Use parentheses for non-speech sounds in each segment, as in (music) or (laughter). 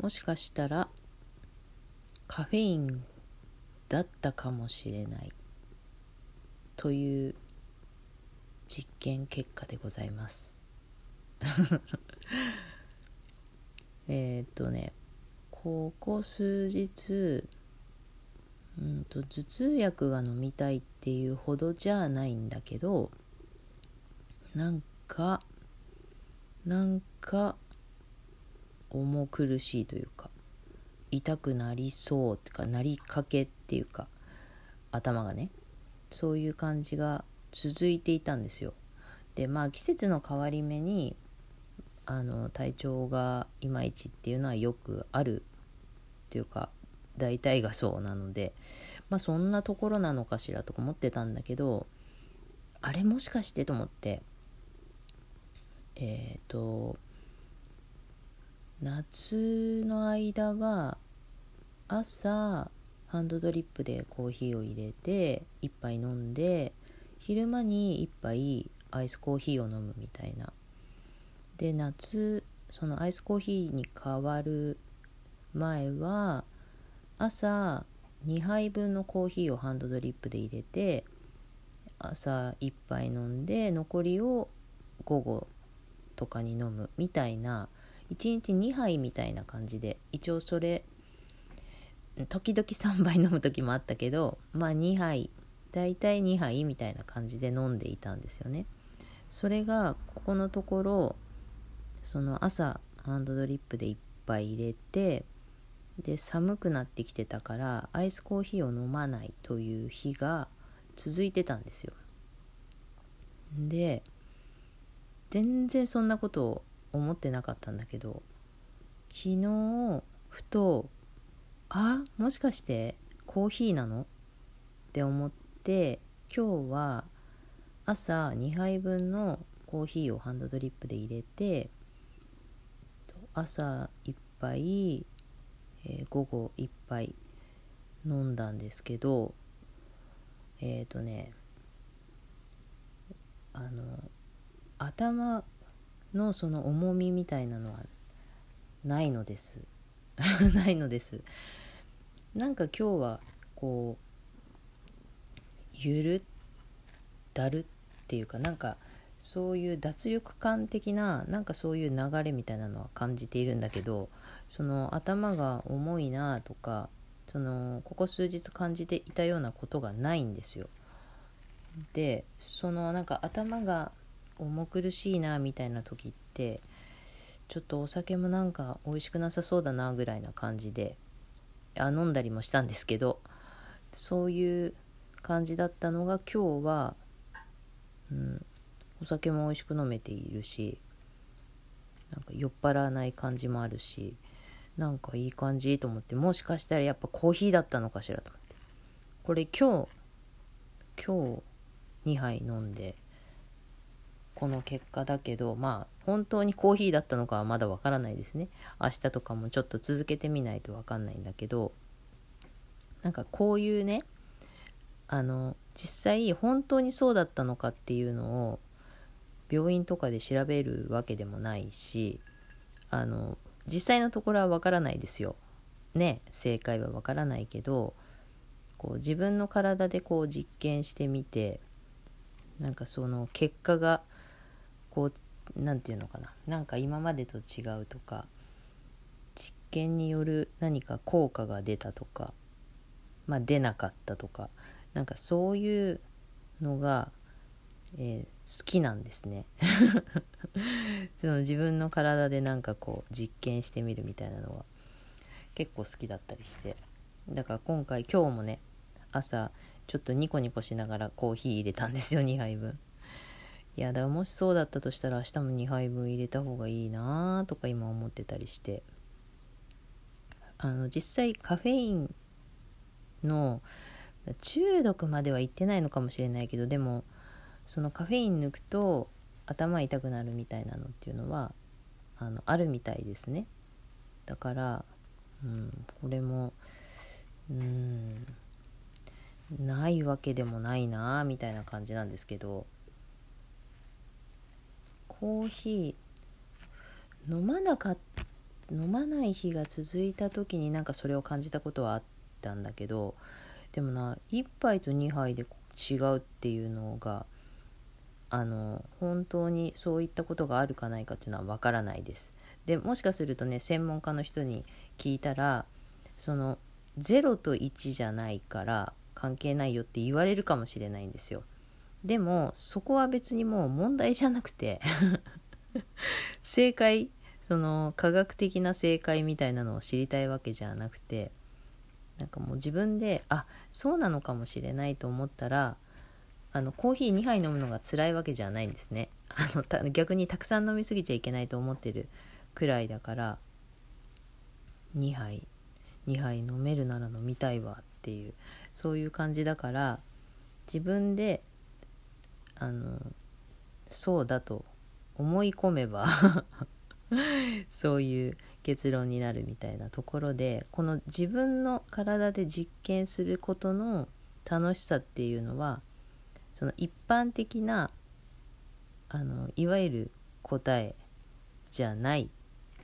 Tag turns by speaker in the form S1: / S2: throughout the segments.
S1: もしかしたらカフェインだったかもしれない。という実験結果でございます。(laughs) えっとねここ数日うんと頭痛薬が飲みたいっていうほどじゃないんだけどなんかなんか重苦しいというか痛くなりそうっていうかなりかけっていうか頭がねそういう感じが続いていたんですよ。でまあ季節の変わり目にあの体調がいまいちっていうのはよくあるっていうか大体がそうなのでまあそんなところなのかしらとか思ってたんだけどあれもしかしてと思ってえっ、ー、と夏の間は朝ハンドドリップでコーヒーを入れて1杯飲んで昼間に1杯アイスコーヒーを飲むみたいな。で夏そのアイスコーヒーに変わる前は朝2杯分のコーヒーをハンドドリップで入れて朝1杯飲んで残りを午後とかに飲むみたいな1日2杯みたいな感じで一応それ時々3杯飲む時もあったけどまあ2杯大体2杯みたいな感じで飲んでいたんですよね。それがここのところその朝ハンドドリップで1杯入れてで寒くなってきてたからアイスコーヒーを飲まないという日が続いてたんですよ。で全然そんなことを思ってなかったんだけど昨日ふとあもしかしてコーヒーなの？って思って今日は朝2杯分のコーヒーをハンドドリップで入れて朝1杯えー、午後1杯飲んだんですけどえっ、ー、とねあの頭のその重みみたいなのはないのです (laughs) ないのですなんか今日はこうゆるだるっていうかなんかそういう脱力感的ななんかそういう流れみたいなのは感じているんだけどその頭が重いなとかそのここ数日感じていたようなことがないんですよ。でそのなんか頭が重苦しいなみたいな時ってちょっとお酒もなんか美味しくなさそうだなぐらいな感じであ飲んだりもしたんですけどそういう感じだったのが今日は、うん、お酒も美味しく飲めているしなんか酔っ払わない感じもあるしなんかいい感じと思ってもしかしたらやっぱコーヒーだったのかしらと思って。これ今日今日2杯飲んでこの結果だけどまあ本当にコーヒーだったのかはまだわからないですね明日とかもちょっと続けてみないとわかんないんだけどなんかこういうねあの実際本当にそうだったのかっていうのを病院とかで調べるわけでもないしあの実際のところはわからないですよ。ね正解はわからないけどこう自分の体でこう実験してみてなんかその結果がこう何て言うのかな。なんか今までと違うとか実験による何か効果が出たとかまあ出なかったとかなんかそういうのがえー、好きなんですね。(laughs) その自分の体でなんかこう実験してみるみたいなのは結構好きだったりして。だから今回今日もね朝ちょっとニコニコしながらコーヒー入れたんですよ2杯分。いやだもしそうだったとしたら明日も2杯分入れた方がいいなとか今思ってたりして。あの実際カフェインの中毒までは行ってないのかもしれないけどでもそのカフェイン抜くと頭痛くなるみたいなのっていうのはあのあるみたいですね。だから、うん、これもうんないわけでもないなみたいな感じなんですけど。コーヒー飲まなかっ飲まない日が続いた時になんかそれを感じたことはあったんだけどでもな1杯と2杯で違うっていうのがあの本当にそういったことがあるかないかっていうのはわからないです。でもしかするとね専門家の人に聞いたらその0と1じゃないから関係ないよって言われるかもしれないんですよ。でもそこは別にもう問題じゃなくて (laughs) 正解その科学的な正解みたいなのを知りたいわけじゃなくてなんかもう自分であそうなのかもしれないと思ったらあのコーヒー2杯飲むのが辛いわけじゃないんですね。あの逆にたくさん飲みすぎちゃいけないと思ってるくらいだから2杯2杯飲めるなら飲みたいわっていうそういう感じだから自分であのそうだと思い込めば (laughs) そういう結論になるみたいなところでこの自分の体で実験することの楽しさっていうのはその一般的なあのいわゆる答えじゃない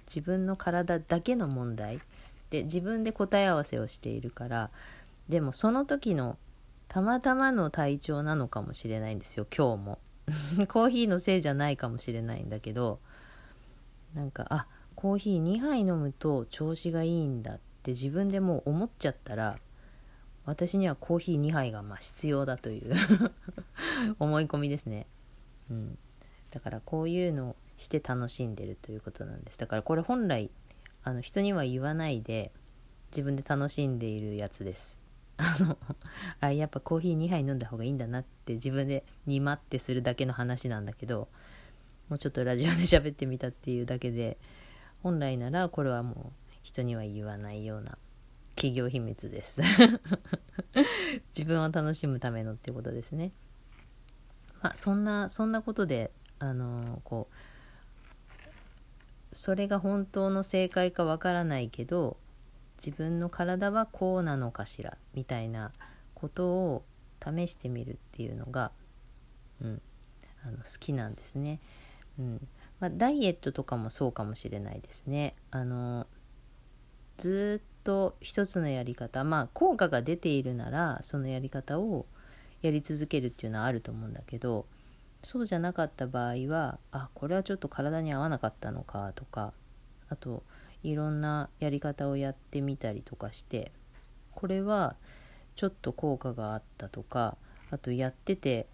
S1: 自分の体だけの問題で自分で答え合わせをしているからでもその時のたまたまの体調なのかもしれないんですよ今日も。(laughs) コーヒーのせいじゃないかもしれないんだけどなんかあコーヒー2杯飲むと調子がいいんだって自分でもう思っちゃったら私にはコーヒー2杯がま必要だという (laughs) 思い込みですね、うん、だからこういうのをして楽しんでるということなんです。だからこれ本来あの人には言わないで自分で楽しんでいるやつです。(laughs) あのあやっぱコーヒー2杯飲んだ方がいいんだなって自分でにまってするだけの話なんだけどもうちょっとラジオで喋ってみたっていうだけで本来ならこれはもう人には言わないような企業秘密です。(laughs) 自分を楽しむためのっていうことですね。まあそんなそんなことであのこうそれが本当の正解かわからないけど自分の体はこうなのかしらみたいなことを試してみるっていうのが、うん、あの好きなんですね。うんまあ、ダイエットとかもそうかもしれないですね。あのずっと一つのやり方まあ効果が出ているならそのやり方をやり続けるっていうのはあると思うんだけどそうじゃなかった場合はあこれはちょっと体に合わなかったのかとかあといろんなやり方をやってみたりとかしてこれはちょっと効果があったとかあとやってて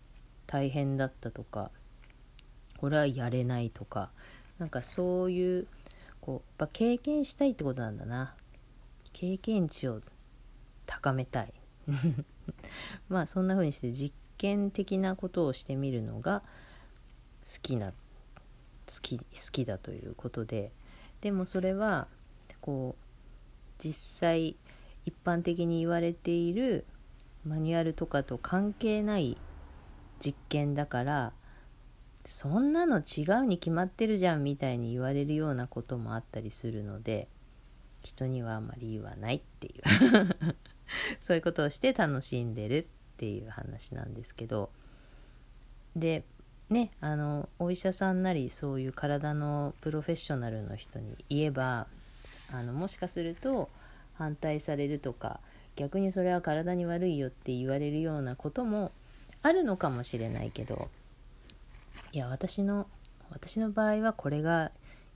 S1: 大変だったとかこれはやれないとかなんかそういうこうやっぱ経験したいってことなんだな。経験値を高めたい。(laughs) まあそんな風にして実験的なことをしてみるのが好きな好き好きだということででもそれはこう実際一般的に言われているマニュアルとかと関係ない実験だからそんなの違うに決まってるじゃんみたいに言われるようなこともあったりするので人にはあまり言わないっていう。(laughs) そういうことをして楽しんでるっていう話なんですけど。でねあのお医者さんなりそういう体のプロフェッショナルの人に言えばあのもしかすると反対されるとか逆にそれは体に悪いよって言われるようなこともあるのかもしれないけどいや私の私の場合はこれが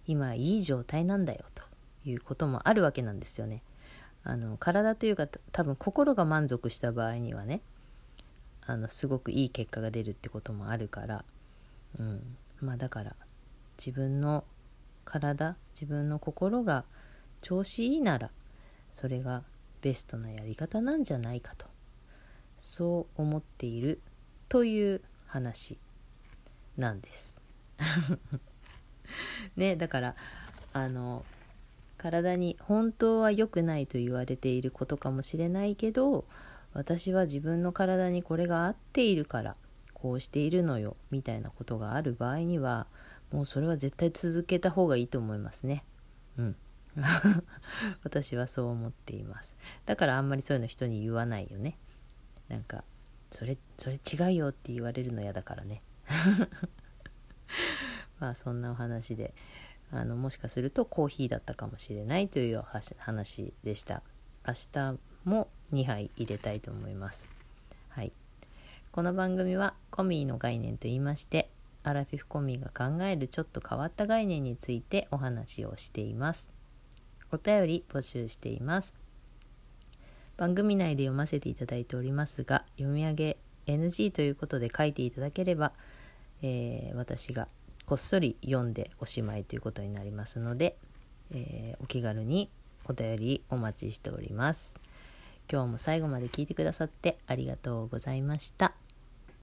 S1: 今いい状態なんだよということもあるわけなんですよね。あの体というか多分心が満足した場合にはねあのすごくいい結果が出るってこともあるから、うん、まあだから自分の体自分の心が調子いいならそれがベストなやり方なんじゃないかとそう思っているという話なんです。(laughs) ねだからあの体に本当は良くないと言われていることかもしれないけど私は自分の体にこれが合っているからこうしているのよみたいなことがある場合にはもうそれは絶対続けた方がいいと思いますね。うん。(laughs) 私はそう思っています。だからあんまりそういうの人に言わないよね。なんかそれそれ違うよって言われるの嫌だからね。(laughs) まあそんなお話であのもしかするとコーヒーだったかもしれないという話でした。明日も2杯入れたいと思います。この番組はコミーの概念と言いましてアラフィフコミーが考えるちょっと変わった概念についてお話をしていますお便り募集しています番組内で読ませていただいておりますが読み上げ NG ということで書いていただければ、えー、私がこっそり読んでおしまいということになりますので、えー、お気軽にお便りお待ちしております。今日も最後まで聞いてくださってありがとうございました。